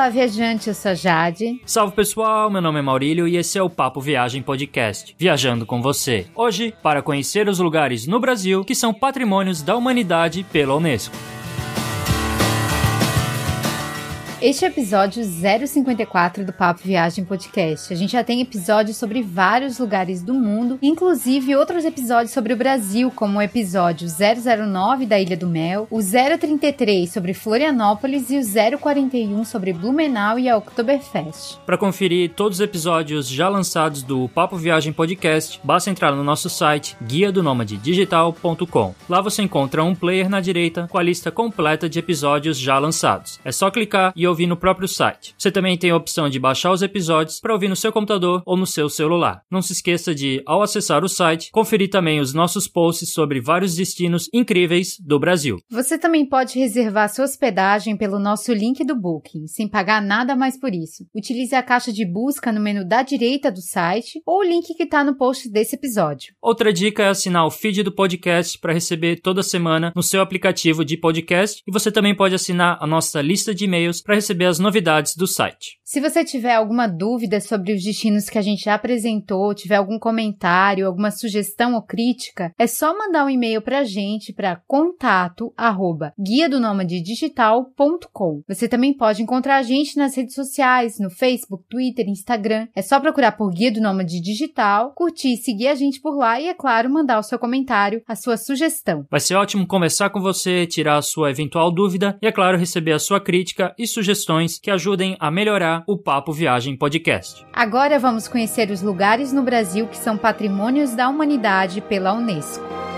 Olá, viajante, eu sou Jade. Salve pessoal, meu nome é Maurílio e esse é o Papo Viagem Podcast, viajando com você. Hoje, para conhecer os lugares no Brasil que são patrimônios da humanidade pela Unesco. Este é o episódio 054 do Papo Viagem Podcast. A gente já tem episódios sobre vários lugares do mundo, inclusive outros episódios sobre o Brasil, como o episódio 009 da Ilha do Mel, o 033 sobre Florianópolis e o 041 sobre Blumenau e a Oktoberfest. Para conferir todos os episódios já lançados do Papo Viagem Podcast, basta entrar no nosso site guia do digital.com. Lá você encontra um player na direita com a lista completa de episódios já lançados. É só clicar e ouvir no próprio site. Você também tem a opção de baixar os episódios para ouvir no seu computador ou no seu celular. Não se esqueça de, ao acessar o site, conferir também os nossos posts sobre vários destinos incríveis do Brasil. Você também pode reservar sua hospedagem pelo nosso link do Booking, sem pagar nada mais por isso. Utilize a caixa de busca no menu da direita do site ou o link que está no post desse episódio. Outra dica é assinar o feed do podcast para receber toda semana no seu aplicativo de podcast e você também pode assinar a nossa lista de e-mails para receber as novidades do site. Se você tiver alguma dúvida sobre os destinos que a gente já apresentou, tiver algum comentário, alguma sugestão ou crítica, é só mandar um e-mail para a gente para contato arroba guia do digital.com. Você também pode encontrar a gente nas redes sociais, no Facebook, Twitter, Instagram. É só procurar por Guia do Nômade Digital, curtir e seguir a gente por lá e, é claro, mandar o seu comentário, a sua sugestão. Vai ser ótimo conversar com você, tirar a sua eventual dúvida e, é claro, receber a sua crítica e sugestão sugestões que ajudem a melhorar o Papo Viagem Podcast. Agora vamos conhecer os lugares no Brasil que são patrimônios da humanidade pela Unesco.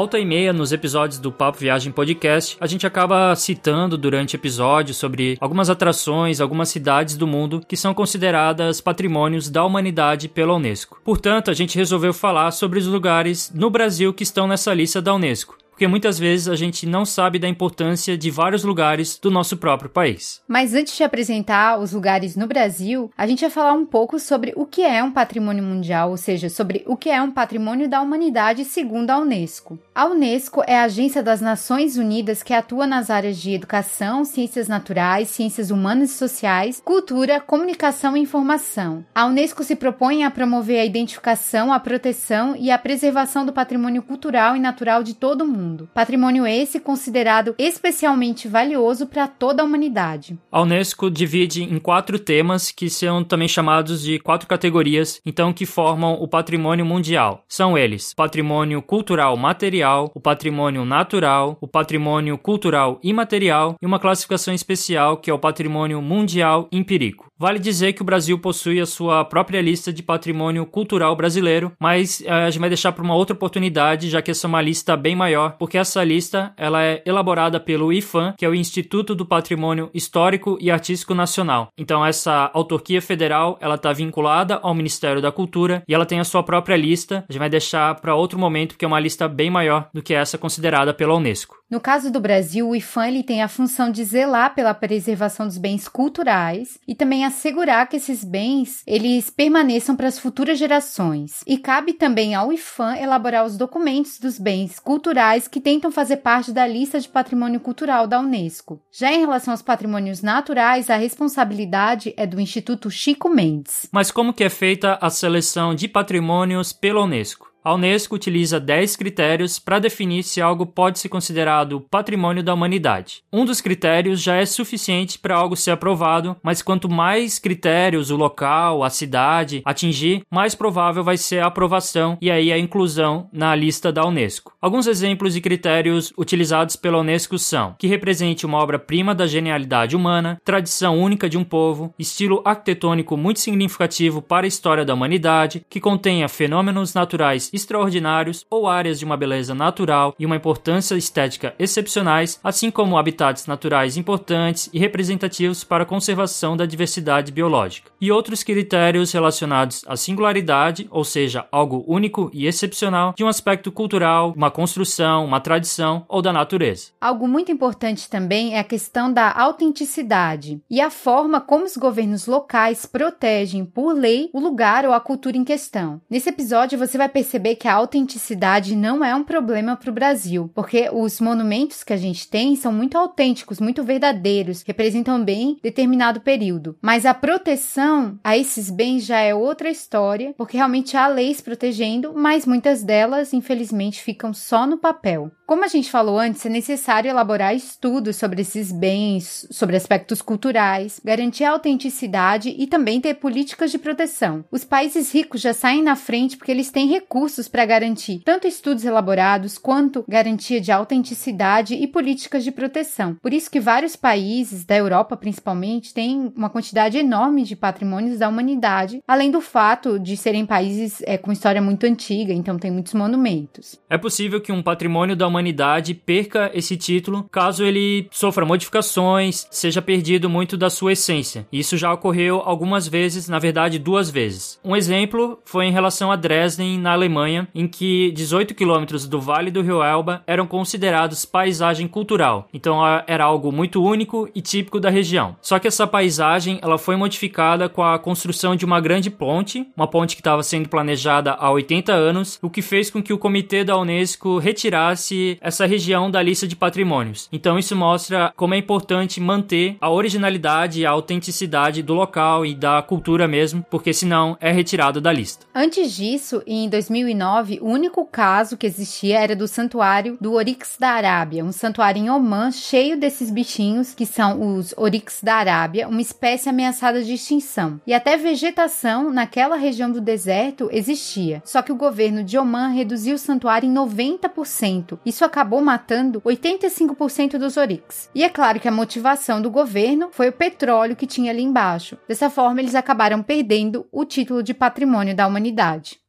Volta e meia nos episódios do Papo Viagem Podcast, a gente acaba citando durante episódios sobre algumas atrações, algumas cidades do mundo que são consideradas patrimônios da humanidade pela Unesco. Portanto, a gente resolveu falar sobre os lugares no Brasil que estão nessa lista da Unesco porque muitas vezes a gente não sabe da importância de vários lugares do nosso próprio país. Mas antes de apresentar os lugares no Brasil, a gente vai falar um pouco sobre o que é um patrimônio mundial, ou seja, sobre o que é um patrimônio da humanidade segundo a Unesco. A Unesco é a agência das Nações Unidas que atua nas áreas de educação, ciências naturais, ciências humanas e sociais, cultura, comunicação e informação. A Unesco se propõe a promover a identificação, a proteção e a preservação do patrimônio cultural e natural de todo o mundo mundo. Patrimônio esse considerado especialmente valioso para toda a humanidade. A Unesco divide em quatro temas que são também chamados de quatro categorias, então que formam o patrimônio mundial. São eles: patrimônio cultural material, o patrimônio natural, o patrimônio cultural imaterial e uma classificação especial que é o patrimônio mundial empírico. Vale dizer que o Brasil possui a sua própria lista de patrimônio cultural brasileiro, mas eh, a gente vai deixar para uma outra oportunidade, já que essa é uma lista bem maior, porque essa lista ela é elaborada pelo IFAM, que é o Instituto do Patrimônio Histórico e Artístico Nacional. Então essa autarquia federal ela está vinculada ao Ministério da Cultura e ela tem a sua própria lista. A gente vai deixar para outro momento, porque é uma lista bem maior do que essa considerada pela Unesco. No caso do Brasil, o IFAM ele tem a função de zelar pela preservação dos bens culturais e também a assegurar que esses bens eles permaneçam para as futuras gerações. E cabe também ao IFAM elaborar os documentos dos bens culturais que tentam fazer parte da lista de patrimônio cultural da Unesco. Já em relação aos patrimônios naturais, a responsabilidade é do Instituto Chico Mendes. Mas como que é feita a seleção de patrimônios pela Unesco? A Unesco utiliza 10 critérios para definir se algo pode ser considerado patrimônio da humanidade. Um dos critérios já é suficiente para algo ser aprovado, mas quanto mais critérios o local, a cidade atingir, mais provável vai ser a aprovação e aí a inclusão na lista da Unesco. Alguns exemplos de critérios utilizados pela Unesco são que represente uma obra-prima da genialidade humana, tradição única de um povo, estilo arquitetônico muito significativo para a história da humanidade, que contenha fenômenos naturais extraordinários ou áreas de uma beleza natural e uma importância estética excepcionais, assim como habitats naturais importantes e representativos para a conservação da diversidade biológica. E outros critérios relacionados à singularidade, ou seja, algo único e excepcional de um aspecto cultural, uma construção, uma tradição ou da natureza. Algo muito importante também é a questão da autenticidade e a forma como os governos locais protegem por lei o lugar ou a cultura em questão. Nesse episódio você vai perceber que a autenticidade não é um problema para o Brasil, porque os monumentos que a gente tem são muito autênticos, muito verdadeiros, representam bem determinado período. Mas a proteção a esses bens já é outra história, porque realmente há leis protegendo, mas muitas delas, infelizmente, ficam só no papel. Como a gente falou antes, é necessário elaborar estudos sobre esses bens, sobre aspectos culturais, garantir a autenticidade e também ter políticas de proteção. Os países ricos já saem na frente porque eles têm recursos para garantir tanto estudos elaborados quanto garantia de autenticidade e políticas de proteção. Por isso que vários países, da Europa principalmente, têm uma quantidade enorme de patrimônios da humanidade, além do fato de serem países é, com história muito antiga, então tem muitos monumentos. É possível que um patrimônio da humanidade humanidade perca esse título caso ele sofra modificações, seja perdido muito da sua essência. Isso já ocorreu algumas vezes, na verdade duas vezes. Um exemplo foi em relação a Dresden, na Alemanha, em que 18 quilômetros do Vale do Rio Elba eram considerados paisagem cultural. Então era algo muito único e típico da região. Só que essa paisagem ela foi modificada com a construção de uma grande ponte, uma ponte que estava sendo planejada há 80 anos, o que fez com que o comitê da Unesco retirasse essa região da lista de patrimônios. Então isso mostra como é importante manter a originalidade e a autenticidade do local e da cultura mesmo, porque senão é retirado da lista. Antes disso, em 2009, o único caso que existia era do santuário do Oryx da Arábia, um santuário em Oman cheio desses bichinhos que são os Oryx da Arábia, uma espécie ameaçada de extinção. E até vegetação naquela região do deserto existia. Só que o governo de Oman reduziu o santuário em 90%. Isso isso acabou matando 85% dos Oryx. E é claro que a motivação do governo foi o petróleo que tinha ali embaixo. Dessa forma, eles acabaram perdendo o título de patrimônio da humanidade.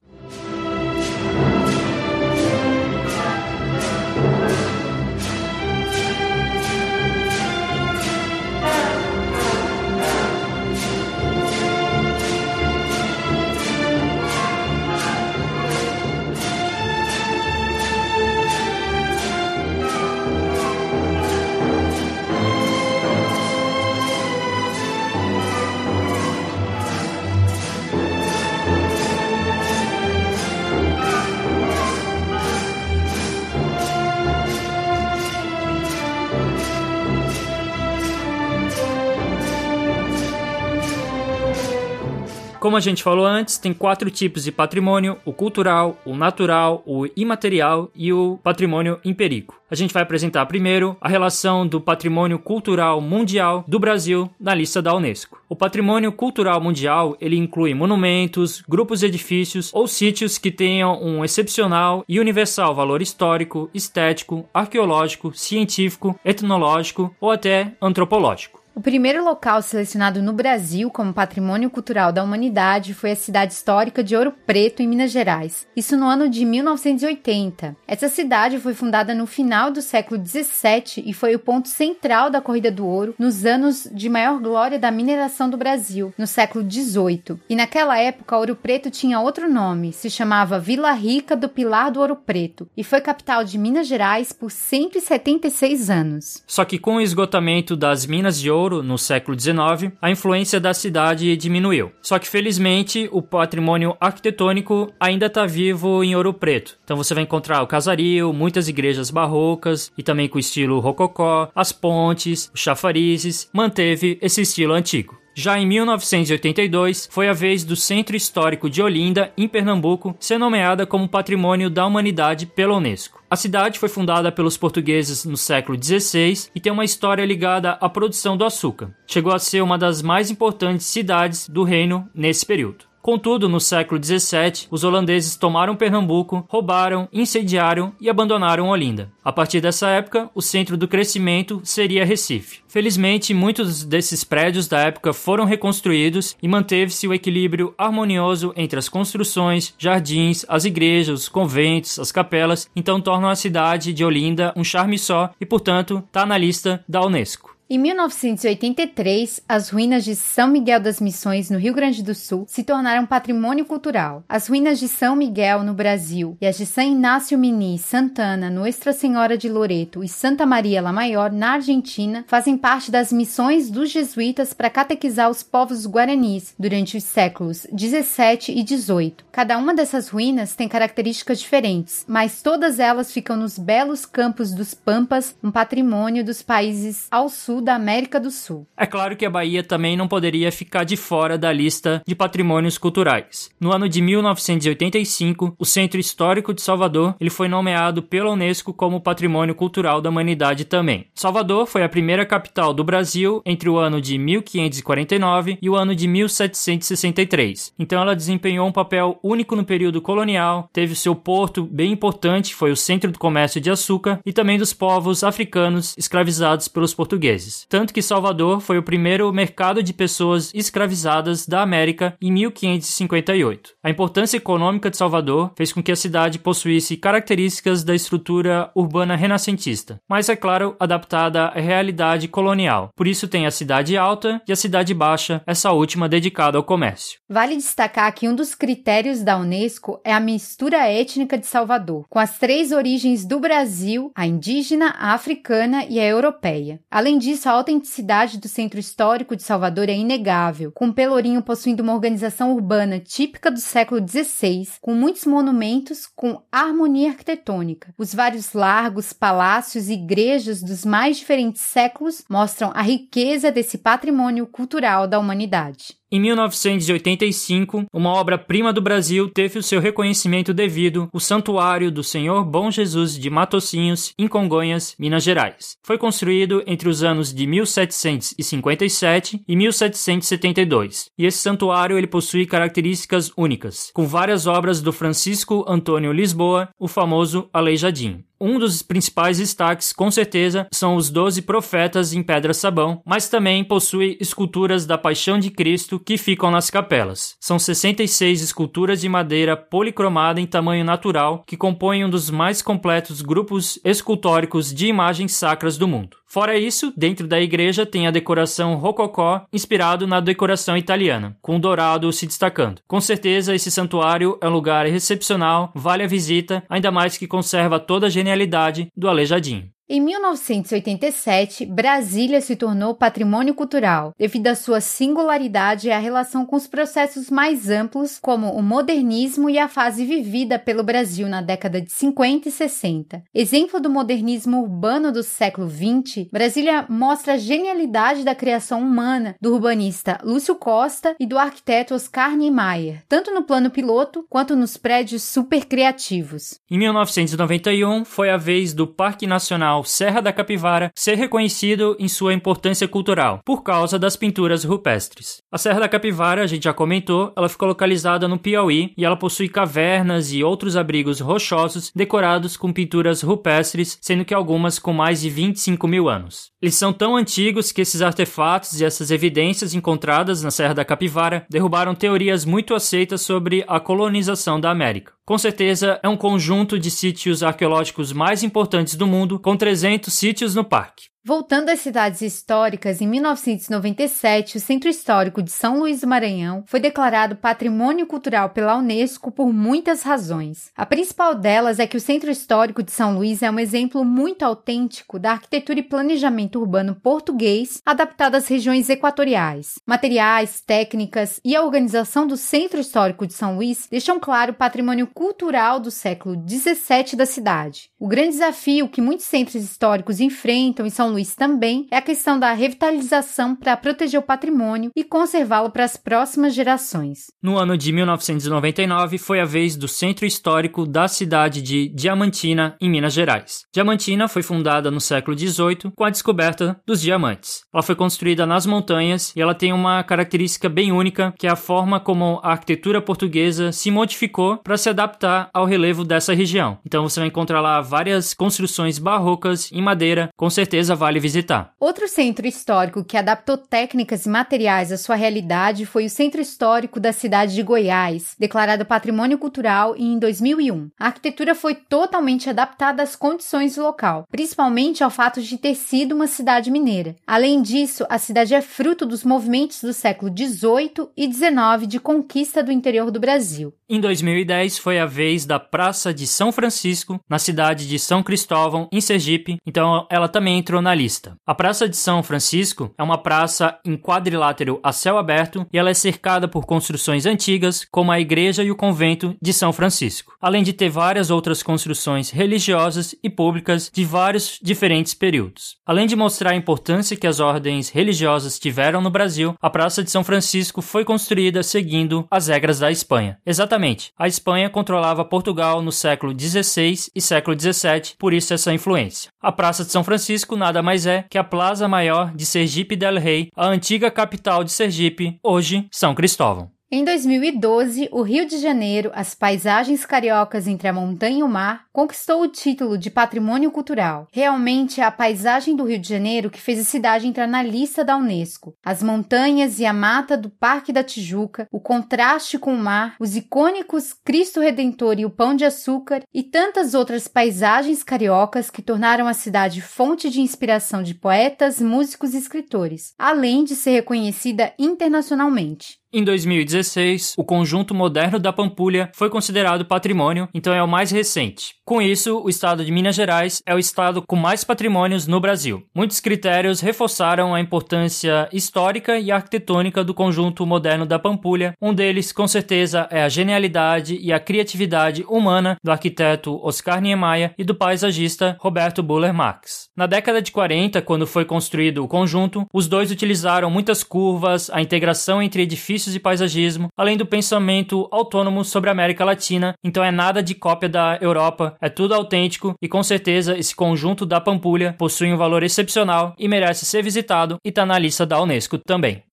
Como a gente falou antes, tem quatro tipos de patrimônio: o cultural, o natural, o imaterial e o patrimônio empírico. A gente vai apresentar primeiro a relação do patrimônio cultural mundial do Brasil na lista da Unesco. O patrimônio cultural mundial, ele inclui monumentos, grupos de edifícios ou sítios que tenham um excepcional e universal valor histórico, estético, arqueológico, científico, etnológico ou até antropológico. O primeiro local selecionado no Brasil como patrimônio cultural da humanidade foi a cidade histórica de Ouro Preto, em Minas Gerais. Isso no ano de 1980. Essa cidade foi fundada no final do século 17 e foi o ponto central da corrida do ouro nos anos de maior glória da mineração do Brasil, no século 18. E naquela época, Ouro Preto tinha outro nome, se chamava Vila Rica do Pilar do Ouro Preto e foi capital de Minas Gerais por 176 anos. Só que com o esgotamento das minas de ouro ouro no século XIX, a influência da cidade diminuiu. Só que felizmente o patrimônio arquitetônico ainda está vivo em Ouro Preto. Então você vai encontrar o casario, muitas igrejas barrocas e também com estilo rococó, as pontes, os chafarizes, manteve esse estilo antigo. Já em 1982, foi a vez do Centro Histórico de Olinda, em Pernambuco, ser nomeada como Patrimônio da Humanidade pela Unesco. A cidade foi fundada pelos portugueses no século XVI e tem uma história ligada à produção do açúcar. Chegou a ser uma das mais importantes cidades do reino nesse período. Contudo, no século XVII, os holandeses tomaram Pernambuco, roubaram, incendiaram e abandonaram Olinda. A partir dessa época, o centro do crescimento seria Recife. Felizmente, muitos desses prédios da época foram reconstruídos e manteve-se o equilíbrio harmonioso entre as construções, jardins, as igrejas, os conventos, as capelas, então tornam a cidade de Olinda um charme só e, portanto, está na lista da Unesco. Em 1983, as ruínas de São Miguel das Missões, no Rio Grande do Sul, se tornaram patrimônio cultural. As ruínas de São Miguel, no Brasil, e as de São Inácio Mini, Santana, Nuestra Senhora de Loreto e Santa Maria La Maior, na Argentina, fazem parte das missões dos jesuítas para catequizar os povos guaranis durante os séculos 17 e 18. Cada uma dessas ruínas tem características diferentes, mas todas elas ficam nos belos campos dos Pampas, um patrimônio dos países ao sul da América do Sul. É claro que a Bahia também não poderia ficar de fora da lista de patrimônios culturais. No ano de 1985, o Centro Histórico de Salvador ele foi nomeado pela Unesco como Patrimônio Cultural da Humanidade também. Salvador foi a primeira capital do Brasil entre o ano de 1549 e o ano de 1763. Então ela desempenhou um papel único no período colonial, teve seu porto bem importante, foi o centro do comércio de açúcar e também dos povos africanos escravizados pelos portugueses tanto que Salvador foi o primeiro mercado de pessoas escravizadas da América em 1558. A importância econômica de Salvador fez com que a cidade possuísse características da estrutura urbana renascentista, mas é claro, adaptada à realidade colonial. Por isso tem a cidade alta e a cidade baixa, essa última dedicada ao comércio. Vale destacar que um dos critérios da Unesco é a mistura étnica de Salvador, com as três origens do Brasil, a indígena, a africana e a europeia. Além disso, disso, a autenticidade do centro histórico de Salvador é inegável, com Pelourinho possuindo uma organização urbana típica do século XVI, com muitos monumentos com harmonia arquitetônica. Os vários largos, palácios e igrejas dos mais diferentes séculos mostram a riqueza desse patrimônio cultural da humanidade. Em 1985, uma obra-prima do Brasil teve o seu reconhecimento devido, o Santuário do Senhor Bom Jesus de Matocinhos, em Congonhas, Minas Gerais. Foi construído entre os anos de 1757 e 1772, e esse santuário ele possui características únicas, com várias obras do Francisco Antônio Lisboa, o famoso Aleijadinho. Um dos principais destaques, com certeza, são os doze profetas em pedra-sabão, mas também possui esculturas da Paixão de Cristo que ficam nas capelas. São 66 esculturas de madeira policromada em tamanho natural que compõem um dos mais completos grupos escultóricos de imagens sacras do mundo. Fora isso, dentro da igreja tem a decoração rococó, inspirado na decoração italiana, com o dourado se destacando. Com certeza, esse santuário é um lugar excepcional, vale a visita, ainda mais que conserva toda a genialidade do Aleijadinho. Em 1987, Brasília se tornou patrimônio cultural, devido à sua singularidade e à relação com os processos mais amplos, como o modernismo e a fase vivida pelo Brasil na década de 50 e 60. Exemplo do modernismo urbano do século XX, Brasília mostra a genialidade da criação humana do urbanista Lúcio Costa e do arquiteto Oscar Niemeyer, tanto no plano piloto quanto nos prédios super criativos. Em 1991, foi a vez do Parque Nacional Serra da Capivara ser reconhecido em sua importância cultural, por causa das pinturas rupestres. A Serra da Capivara, a gente já comentou, ela ficou localizada no Piauí e ela possui cavernas e outros abrigos rochosos decorados com pinturas rupestres, sendo que algumas com mais de 25 mil anos. Eles são tão antigos que esses artefatos e essas evidências encontradas na Serra da Capivara derrubaram teorias muito aceitas sobre a colonização da América. Com certeza é um conjunto de sítios arqueológicos mais importantes do mundo, com 300 sítios no parque. Voltando às cidades históricas, em 1997, o Centro Histórico de São Luís do Maranhão foi declarado Patrimônio Cultural pela Unesco por muitas razões. A principal delas é que o Centro Histórico de São Luís é um exemplo muito autêntico da arquitetura e planejamento urbano português adaptado às regiões equatoriais. Materiais, técnicas e a organização do Centro Histórico de São Luís deixam claro o patrimônio cultural do século XVII da cidade. O grande desafio que muitos centros históricos enfrentam em São São Luís também é a questão da revitalização para proteger o patrimônio e conservá-lo para as próximas gerações. No ano de 1999 foi a vez do centro histórico da cidade de Diamantina, em Minas Gerais. Diamantina foi fundada no século XVIII com a descoberta dos diamantes. Ela foi construída nas montanhas e ela tem uma característica bem única, que é a forma como a arquitetura portuguesa se modificou para se adaptar ao relevo dessa região. Então você vai encontrar lá várias construções barrocas em madeira, com certeza vale visitar. Outro centro histórico que adaptou técnicas e materiais à sua realidade foi o Centro Histórico da cidade de Goiás, declarado Patrimônio Cultural em 2001. A arquitetura foi totalmente adaptada às condições do local, principalmente ao fato de ter sido uma cidade mineira. Além disso, a cidade é fruto dos movimentos do século XVIII e XIX de conquista do interior do Brasil. Em 2010 foi a vez da Praça de São Francisco, na cidade de São Cristóvão, em Sergipe, então ela também entrou na lista. A Praça de São Francisco é uma praça em quadrilátero a céu aberto e ela é cercada por construções antigas, como a igreja e o convento de São Francisco, além de ter várias outras construções religiosas e públicas de vários diferentes períodos. Além de mostrar a importância que as ordens religiosas tiveram no Brasil, a Praça de São Francisco foi construída seguindo as regras da Espanha. Exatamente Exatamente. A Espanha controlava Portugal no século XVI e século XVII, por isso essa influência. A Praça de São Francisco nada mais é que a Plaza Maior de Sergipe del Rei, a antiga capital de Sergipe, hoje São Cristóvão. Em 2012, o Rio de Janeiro, as paisagens cariocas entre a montanha e o mar, conquistou o título de Patrimônio Cultural. Realmente é a paisagem do Rio de Janeiro que fez a cidade entrar na lista da Unesco. As montanhas e a mata do Parque da Tijuca, o contraste com o mar, os icônicos Cristo Redentor e o Pão de Açúcar e tantas outras paisagens cariocas que tornaram a cidade fonte de inspiração de poetas, músicos e escritores, além de ser reconhecida internacionalmente. Em 2016, o conjunto moderno da Pampulha foi considerado patrimônio, então é o mais recente. Com isso, o estado de Minas Gerais é o estado com mais patrimônios no Brasil. Muitos critérios reforçaram a importância histórica e arquitetônica do conjunto moderno da Pampulha. Um deles, com certeza, é a genialidade e a criatividade humana do arquiteto Oscar Niemeyer e do paisagista Roberto Buller Marx. Na década de 40, quando foi construído o conjunto, os dois utilizaram muitas curvas, a integração entre edifícios e paisagismo, além do pensamento autônomo sobre a América Latina. Então é nada de cópia da Europa, é tudo autêntico e com certeza esse conjunto da Pampulha possui um valor excepcional e merece ser visitado e está na lista da Unesco também.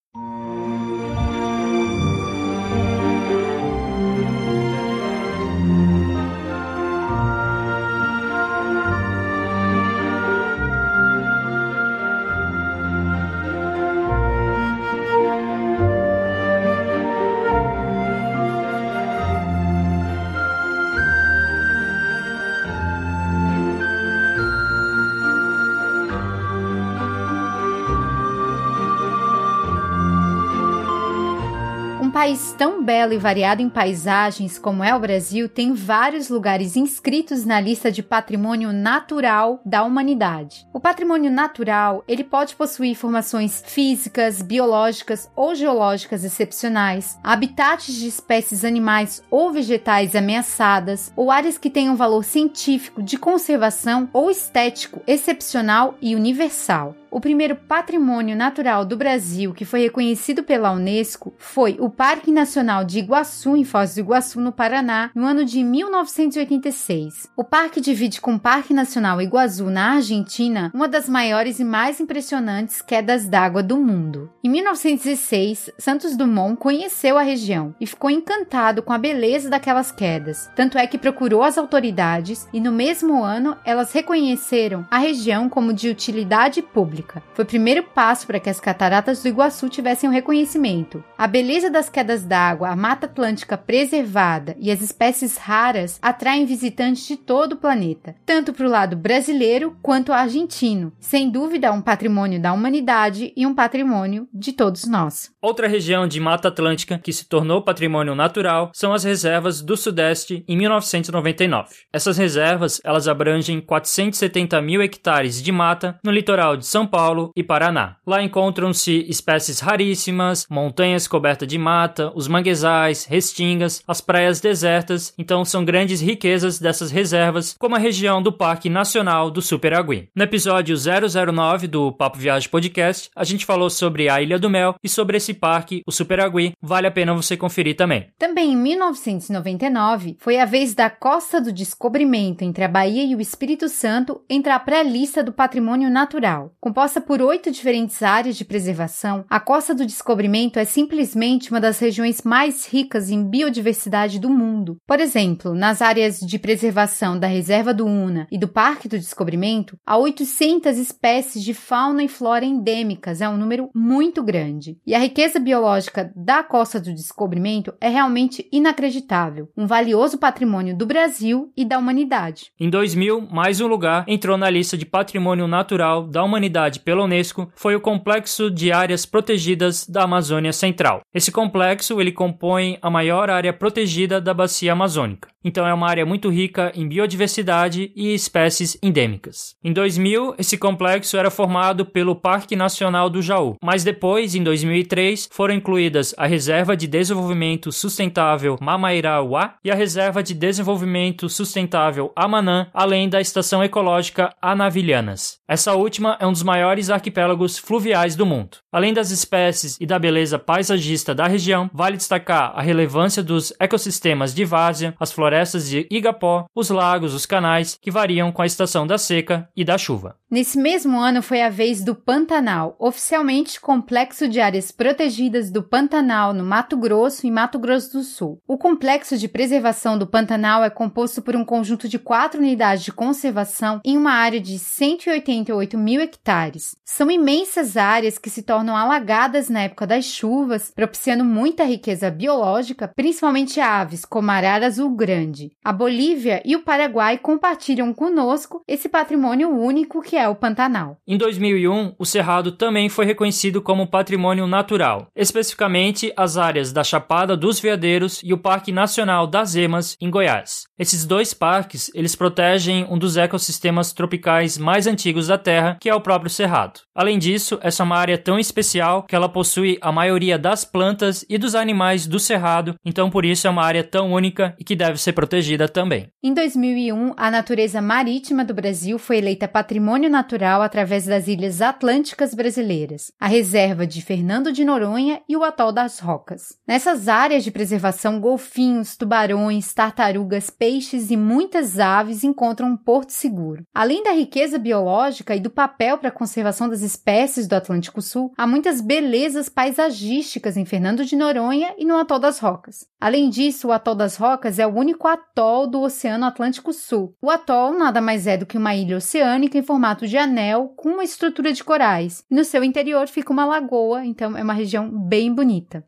País tão belo e variado em paisagens como é o Brasil tem vários lugares inscritos na lista de patrimônio natural da humanidade. O patrimônio natural, ele pode possuir formações físicas, biológicas ou geológicas excepcionais, habitats de espécies animais ou vegetais ameaçadas, ou áreas que tenham valor científico, de conservação ou estético excepcional e universal. O primeiro patrimônio natural do Brasil que foi reconhecido pela Unesco foi o Parque Nacional de Iguaçu, em Foz do Iguaçu, no Paraná, no ano de 1986. O parque divide com o Parque Nacional Iguaçu, na Argentina, uma das maiores e mais impressionantes quedas d'água do mundo. Em 1916, Santos Dumont conheceu a região e ficou encantado com a beleza daquelas quedas, tanto é que procurou as autoridades e no mesmo ano elas reconheceram a região como de utilidade pública pública. Foi o primeiro passo para que as cataratas do Iguaçu tivessem um reconhecimento. A beleza das quedas d'água, a Mata Atlântica preservada e as espécies raras atraem visitantes de todo o planeta, tanto para o lado brasileiro quanto argentino. Sem dúvida, um patrimônio da humanidade e um patrimônio de todos nós. Outra região de Mata Atlântica que se tornou patrimônio natural são as reservas do Sudeste em 1999. Essas reservas elas abrangem 470 mil hectares de mata no litoral de São Paulo e Paraná. Lá encontram-se espécies raríssimas, montanhas cobertas de mata, os manguezais, restingas, as praias desertas, então são grandes riquezas dessas reservas, como a região do Parque Nacional do Superagui. No episódio 009 do Papo Viagem Podcast, a gente falou sobre a Ilha do Mel e sobre esse parque, o Superagui, vale a pena você conferir também. Também em 1999, foi a vez da Costa do Descobrimento entre a Bahia e o Espírito Santo entrar para a lista do Patrimônio Natural. Composta por oito diferentes áreas de preservação, a Costa do Descobrimento é simplesmente uma das regiões mais ricas em biodiversidade do mundo. Por exemplo, nas áreas de preservação da Reserva do Una e do Parque do Descobrimento, há 800 espécies de fauna e flora endêmicas, é um número muito grande. E a riqueza biológica da Costa do Descobrimento é realmente inacreditável, um valioso patrimônio do Brasil e da humanidade. Em 2000, mais um lugar entrou na lista de Patrimônio Natural da Humanidade pela Unesco, foi o Complexo de Áreas Protegidas da Amazônia Central. Esse complexo ele compõe a maior área protegida da bacia amazônica. Então é uma área muito rica em biodiversidade e espécies endêmicas. Em 2000, esse complexo era formado pelo Parque Nacional do Jaú, mas depois, em 2003, foram incluídas a Reserva de Desenvolvimento Sustentável Mamairauá e a Reserva de Desenvolvimento Sustentável Amanã, além da Estação Ecológica Anavilhanas. Essa última é um dos maiores arquipélagos fluviais do mundo. Além das espécies e da beleza paisagista da região, vale destacar a relevância dos ecossistemas de várzea, as florestas de igapó, os lagos, os canais, que variam com a estação da seca e da chuva. Nesse mesmo ano foi a vez do Pantanal, oficialmente Complexo de Áreas Protegidas do Pantanal, no Mato Grosso e Mato Grosso do Sul. O complexo de preservação do Pantanal é composto por um conjunto de quatro unidades de conservação em uma área de 188 mil hectares. São imensas áreas que se tornam alagadas na época das chuvas, propiciando muita riqueza biológica, principalmente aves, como a arara azul grande. A Bolívia e o Paraguai compartilham conosco esse patrimônio único que é o Pantanal. Em 2001, o Cerrado também foi reconhecido como patrimônio natural, especificamente as áreas da Chapada dos Veadeiros e o Parque Nacional das Emas, em Goiás. Esses dois parques, eles protegem um dos ecossistemas tropicais mais antigos da Terra, que é o próprio Cerrado. Além disso, essa é uma área tão especial que ela possui a maioria das plantas e dos animais do Cerrado, então por isso é uma área tão única e que deve ser protegida também. Em 2001, a natureza marítima do Brasil foi eleita patrimônio natural através das ilhas atlânticas brasileiras, a reserva de Fernando de Noronha e o atol das Rocas. Nessas áreas de preservação, golfinhos, tubarões, tartarugas, peixes e muitas aves encontram um porto seguro. Além da riqueza biológica e do papel para conservação das espécies do Atlântico Sul, há muitas belezas paisagísticas em Fernando de Noronha e no atol das Rocas. Além disso, o atol das Rocas é o único atol do Oceano Atlântico Sul. O atol nada mais é do que uma ilha oceânica em formato de anel com uma estrutura de corais. No seu interior fica uma lagoa, então é uma região bem bonita.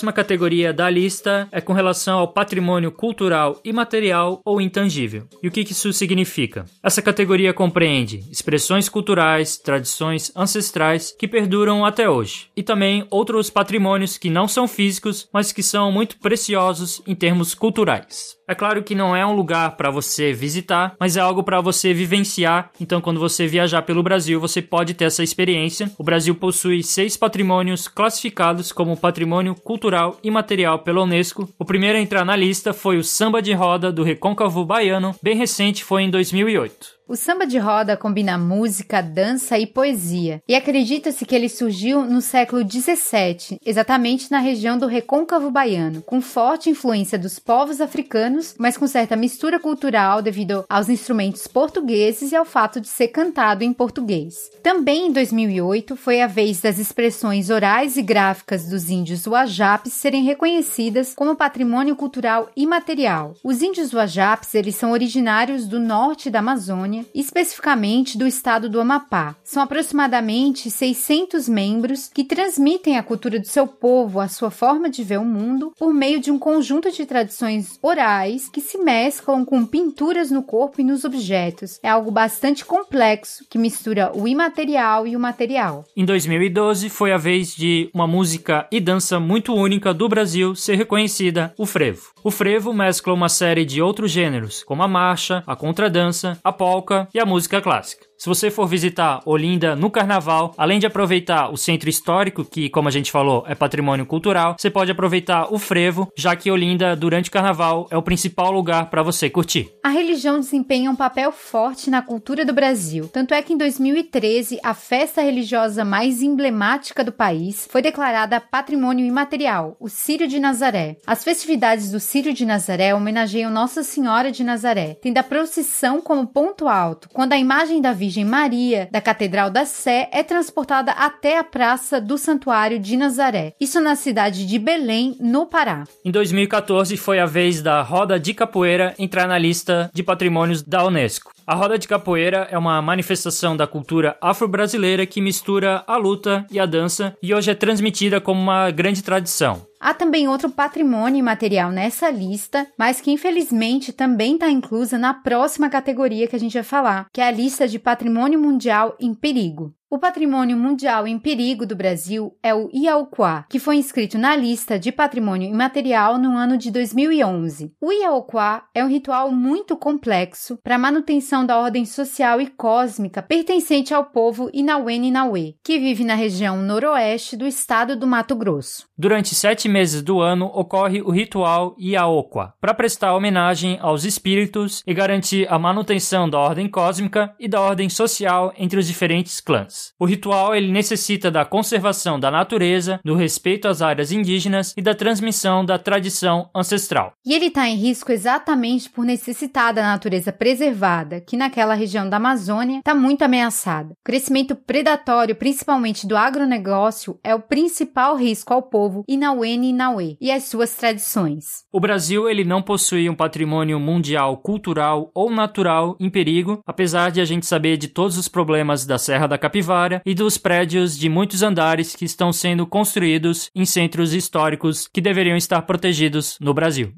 Próxima categoria da lista é com relação ao patrimônio cultural imaterial ou intangível. E o que isso significa? Essa categoria compreende expressões culturais, tradições ancestrais que perduram até hoje, e também outros patrimônios que não são físicos, mas que são muito preciosos em termos culturais. É claro que não é um lugar para você visitar, mas é algo para você vivenciar. Então, quando você viajar pelo Brasil, você pode ter essa experiência. O Brasil possui seis patrimônios classificados como patrimônio cultural e material pela Unesco. O primeiro a entrar na lista foi o Samba de Roda do Recôncavo Baiano, bem recente, foi em 2008. O samba de roda combina música, dança e poesia, e acredita-se que ele surgiu no século XVII, exatamente na região do Recôncavo Baiano, com forte influência dos povos africanos, mas com certa mistura cultural devido aos instrumentos portugueses e ao fato de ser cantado em português. Também em 2008 foi a vez das expressões orais e gráficas dos índios Uajapes serem reconhecidas como patrimônio cultural imaterial. Os índios Uajapes, eles são originários do norte da Amazônia Amazônia, especificamente do estado do Amapá. São aproximadamente 600 membros que transmitem a cultura do seu povo, a sua forma de ver o mundo, por meio de um conjunto de tradições orais que se mesclam com pinturas no corpo e nos objetos. É algo bastante complexo que mistura o imaterial e o material. Em 2012 foi a vez de uma música e dança muito única do Brasil ser reconhecida, o frevo. O frevo mescla uma série de outros gêneros, como a marcha, a contradança, a polca e a música clássica. Se você for visitar Olinda no carnaval, além de aproveitar o centro histórico, que, como a gente falou, é patrimônio cultural, você pode aproveitar o frevo, já que Olinda, durante o carnaval, é o principal lugar para você curtir. A religião desempenha um papel forte na cultura do Brasil. Tanto é que em 2013, a festa religiosa mais emblemática do país foi declarada patrimônio imaterial, o Círio de Nazaré. As festividades do Círio de Nazaré homenageiam Nossa Senhora de Nazaré, tendo a procissão como ponto alto, quando a imagem da Virgem Virgem Maria da Catedral da Sé é transportada até a Praça do Santuário de Nazaré, isso na cidade de Belém, no Pará. Em 2014 foi a vez da Roda de Capoeira entrar na lista de patrimônios da Unesco. A roda de capoeira é uma manifestação da cultura afro-brasileira que mistura a luta e a dança e hoje é transmitida como uma grande tradição. Há também outro patrimônio material nessa lista, mas que infelizmente também está inclusa na próxima categoria que a gente vai falar, que é a lista de patrimônio mundial em perigo. O patrimônio mundial em perigo do Brasil é o Iauquá, que foi inscrito na lista de patrimônio imaterial no ano de 2011. O Iauquá é um ritual muito complexo para a manutenção da ordem social e cósmica pertencente ao povo Inauê-Ninauê, que vive na região noroeste do estado do Mato Grosso. Durante sete meses do ano ocorre o ritual Iaoquá, para prestar homenagem aos espíritos e garantir a manutenção da ordem cósmica e da ordem social entre os diferentes clãs. O ritual ele necessita da conservação da natureza, do respeito às áreas indígenas e da transmissão da tradição ancestral. E ele está em risco exatamente por necessitar da natureza preservada, que naquela região da Amazônia está muito ameaçada. O crescimento predatório, principalmente do agronegócio, é o principal risco ao povo Inauene e Inauê e às suas tradições. O Brasil ele não possui um patrimônio mundial cultural ou natural em perigo, apesar de a gente saber de todos os problemas da Serra da Capivara E dos prédios de muitos andares que estão sendo construídos em centros históricos que deveriam estar protegidos no Brasil.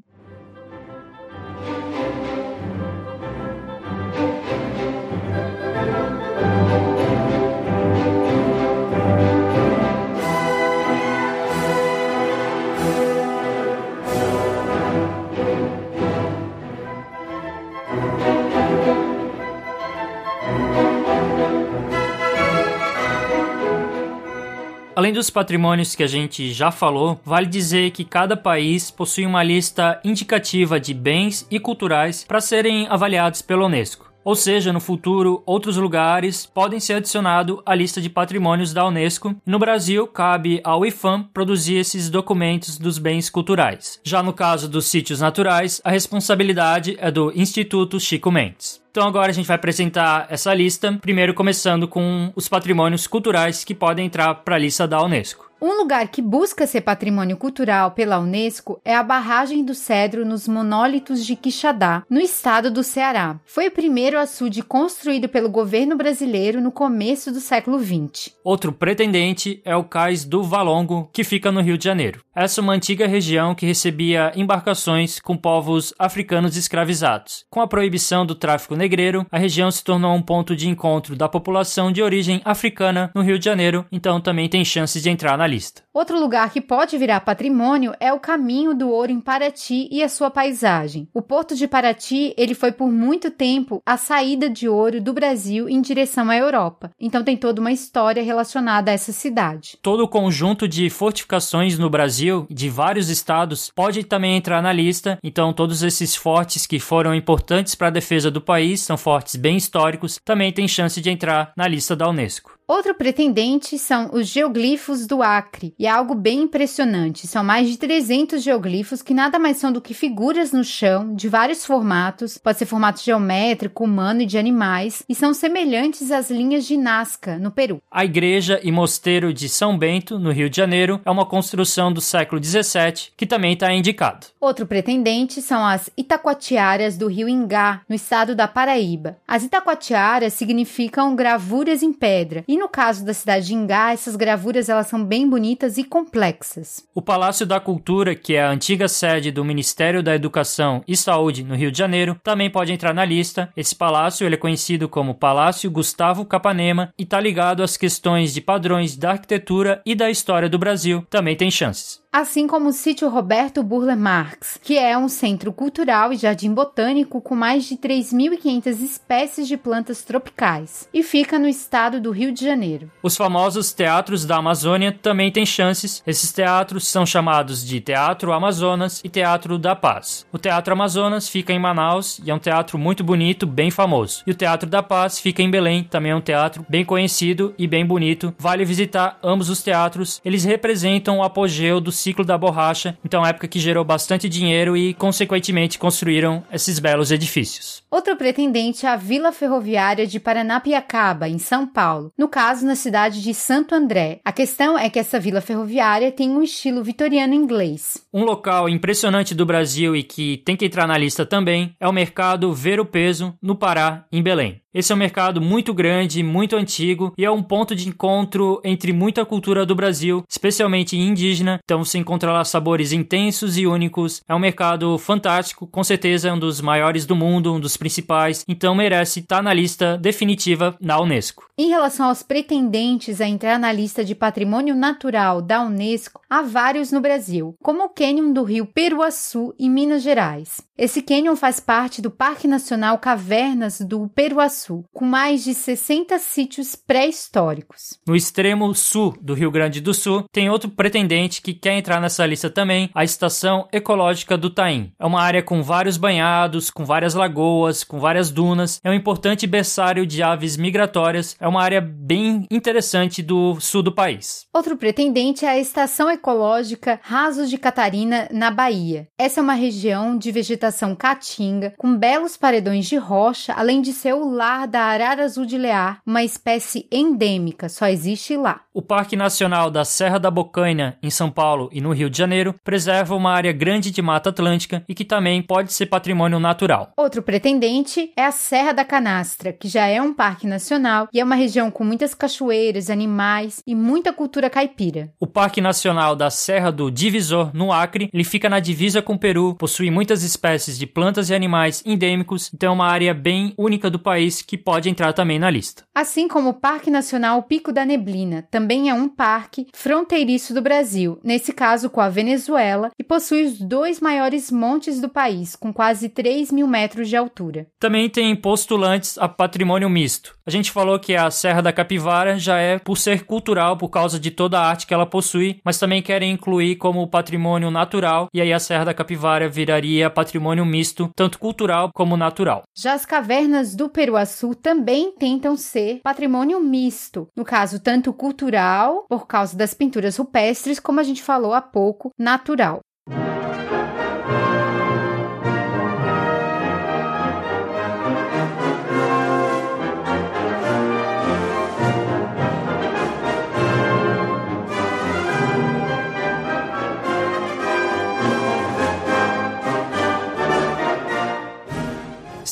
Além dos patrimônios que a gente já falou, vale dizer que cada país possui uma lista indicativa de bens e culturais para serem avaliados pela Unesco. Ou seja, no futuro, outros lugares podem ser adicionados à lista de patrimônios da Unesco. No Brasil, cabe ao IFAM produzir esses documentos dos bens culturais. Já no caso dos sítios naturais, a responsabilidade é do Instituto Chico Mendes. Então agora a gente vai apresentar essa lista, primeiro começando com os patrimônios culturais que podem entrar para a lista da Unesco. Um lugar que busca ser patrimônio cultural pela Unesco é a barragem do Cedro nos monólitos de Quixadá, no estado do Ceará. Foi o primeiro açude construído pelo governo brasileiro no começo do século XX. Outro pretendente é o cais do Valongo, que fica no Rio de Janeiro. Essa é uma antiga região que recebia embarcações com povos africanos escravizados. Com a proibição do tráfico negreiro, a região se tornou um ponto de encontro da população de origem africana no Rio de Janeiro, então também tem chances de entrar na lista. Outro lugar que pode virar patrimônio é o Caminho do Ouro em Paraty e a sua paisagem. O Porto de Paraty, ele foi por muito tempo a saída de ouro do Brasil em direção à Europa. Então tem toda uma história relacionada a essa cidade. Todo o conjunto de fortificações no Brasil, de vários estados, pode também entrar na lista. Então todos esses fortes que foram importantes para a defesa do país, são fortes bem históricos, também têm chance de entrar na lista da Unesco. Outro pretendente são os geoglifos do Acre, e é algo bem impressionante. São mais de 300 geoglifos que nada mais são do que figuras no chão de vários formatos, pode ser formato geométrico, humano e de animais, e são semelhantes às linhas de Nazca, no Peru. A igreja e mosteiro de São Bento, no Rio de Janeiro, é uma construção do século 17 que também está indicado. Outro pretendente são as Itacoatiaras do Rio Ingá, no estado da Paraíba. As Itacoatiaras significam gravuras em pedra e no caso da cidade de Ingá, essas gravuras elas são bem bonitas e complexas. O Palácio da Cultura, que é a antiga sede do Ministério da Educação e Saúde no Rio de Janeiro, também pode entrar na lista. Esse palácio ele é conhecido como Palácio Gustavo Capanema e está ligado às questões de padrões da arquitetura e da história do Brasil. Também tem chances assim como o sítio Roberto Burle Marx, que é um centro cultural e jardim botânico com mais de 3.500 espécies de plantas tropicais e fica no estado do Rio de Janeiro. Os famosos teatros da Amazônia também têm chances. Esses teatros são chamados de Teatro Amazonas e Teatro da Paz. O Teatro Amazonas fica em Manaus e é um teatro muito bonito, bem famoso. E o Teatro da Paz fica em Belém, também é um teatro bem conhecido e bem bonito. Vale visitar ambos os teatros. Eles representam o apogeu do ciclo da borracha, então época que gerou bastante dinheiro e, consequentemente, construíram esses belos edifícios. Outro pretendente é a Vila Ferroviária de Paranapiacaba, em São Paulo, no caso na cidade de Santo André. A questão é que essa vila ferroviária tem um estilo vitoriano inglês. Um local impressionante do Brasil e que tem que entrar na lista também é o mercado Ver o Peso, no Pará, em Belém. Esse é um mercado muito grande, muito antigo e é um ponto de encontro entre muita cultura do Brasil, especialmente indígena. Então você encontra lá sabores intensos e únicos. É um mercado fantástico, com certeza é um dos maiores do mundo, um dos principais. Então merece estar na lista definitiva na Unesco. Em relação aos pretendentes a entrar na lista de patrimônio natural da Unesco, há vários no Brasil, como o Cânion do Rio Peruaçu, em Minas Gerais. Esse cânion faz parte do Parque Nacional Cavernas do Peruaçu, com mais de 60 sítios pré-históricos. No extremo sul do Rio Grande do Sul, tem outro pretendente que quer entrar nessa lista também, a Estação Ecológica do Taim. É uma área com vários banhados, com várias lagoas, com várias dunas, é um importante berçário de aves migratórias, é uma área bem interessante do sul do país. Outro pretendente é a Estação Ecológica Rasos de Catarina, na Bahia. Essa é uma região de vegetação vegetação caatinga, com belos paredões de rocha, além de ser o lar da arara azul de lear, uma espécie endêmica, só existe lá. O Parque Nacional da Serra da Bocaina, em São Paulo e no Rio de Janeiro, preserva uma área grande de Mata Atlântica e que também pode ser patrimônio natural. Outro pretendente é a Serra da Canastra, que já é um parque nacional e é uma região com muitas cachoeiras, animais e muita cultura caipira. O Parque Nacional da Serra do Divisor, no Acre, ele fica na divisa com o Peru, possui muitas espécies espécies de plantas e animais endêmicos, então é uma área bem única do país que pode entrar também na lista. Assim como o Parque Nacional Pico da Neblina, também é um parque fronteiriço do Brasil, nesse caso com a Venezuela, e possui os dois maiores montes do país, com quase 3 mil metros de altura. Também tem postulantes a patrimônio misto. A gente falou que a Serra da Capivara já é por ser cultural, por causa de toda a arte que ela possui, mas também querem incluir como patrimônio natural, e aí a Serra da Capivara viraria patrimônio misto, tanto cultural como natural. Já as cavernas do Peruaçu também tentam ser patrimônio misto, no caso, tanto cultural, por causa das pinturas rupestres, como a gente falou há pouco, natural.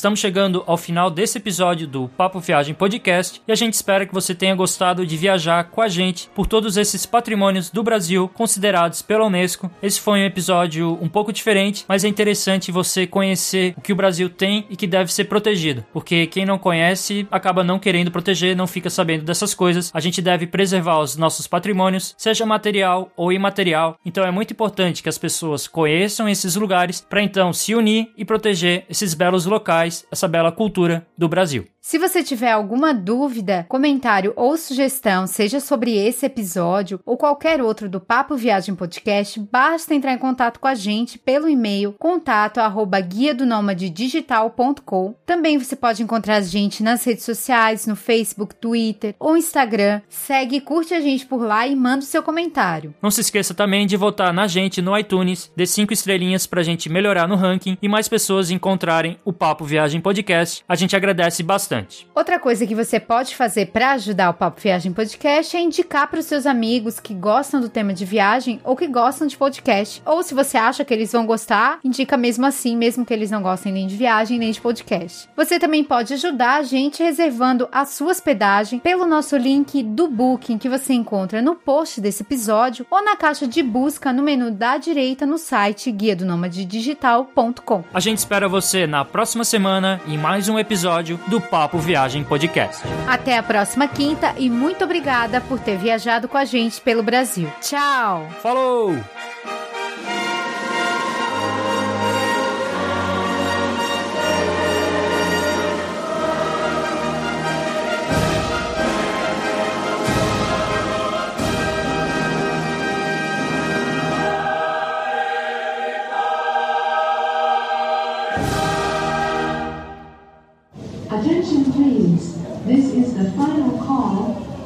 Estamos chegando ao final desse episódio do Papo Viagem Podcast e a gente espera que você tenha gostado de viajar com a gente por todos esses patrimônios do Brasil considerados pela Unesco. Esse foi um episódio um pouco diferente, mas é interessante você conhecer o que o Brasil tem e que deve ser protegido, porque quem não conhece acaba não querendo proteger, não fica sabendo dessas coisas. A gente deve preservar os nossos patrimônios, seja material ou imaterial. Então é muito importante que as pessoas conheçam esses lugares para então se unir e proteger esses belos locais mais essa bela cultura do Brasil. Se você tiver alguma dúvida, comentário ou sugestão, seja sobre esse episódio ou qualquer outro do Papo Viagem Podcast, basta entrar em contato com a gente pelo e-mail contato arroba guia do digital.com. Também você pode encontrar a gente nas redes sociais, no Facebook, Twitter ou Instagram. Segue curte a gente por lá e manda o seu comentário. Não se esqueça também de votar na gente no iTunes, dê cinco estrelinhas pra gente melhorar no ranking e mais pessoas encontrarem o Papo Viagem Podcast. A gente agradece bastante bastante. Outra coisa que você pode fazer para ajudar o Papo Viagem Podcast é indicar para os seus amigos que gostam do tema de viagem ou que gostam de podcast. Ou se você acha que eles vão gostar, indica mesmo assim, mesmo que eles não gostem nem de viagem nem de podcast. Você também pode ajudar a gente reservando a sua hospedagem pelo nosso link do Booking que você encontra no post desse episódio ou na caixa de busca no menu da direita no site guia do digital.com. A gente espera você na próxima semana em mais um episódio do Papo Papo Viagem Podcast. Até a próxima quinta e muito obrigada por ter viajado com a gente pelo Brasil. Tchau! Falou!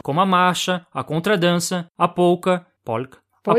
Como a marcha, a contradança, a polca, polka, polka.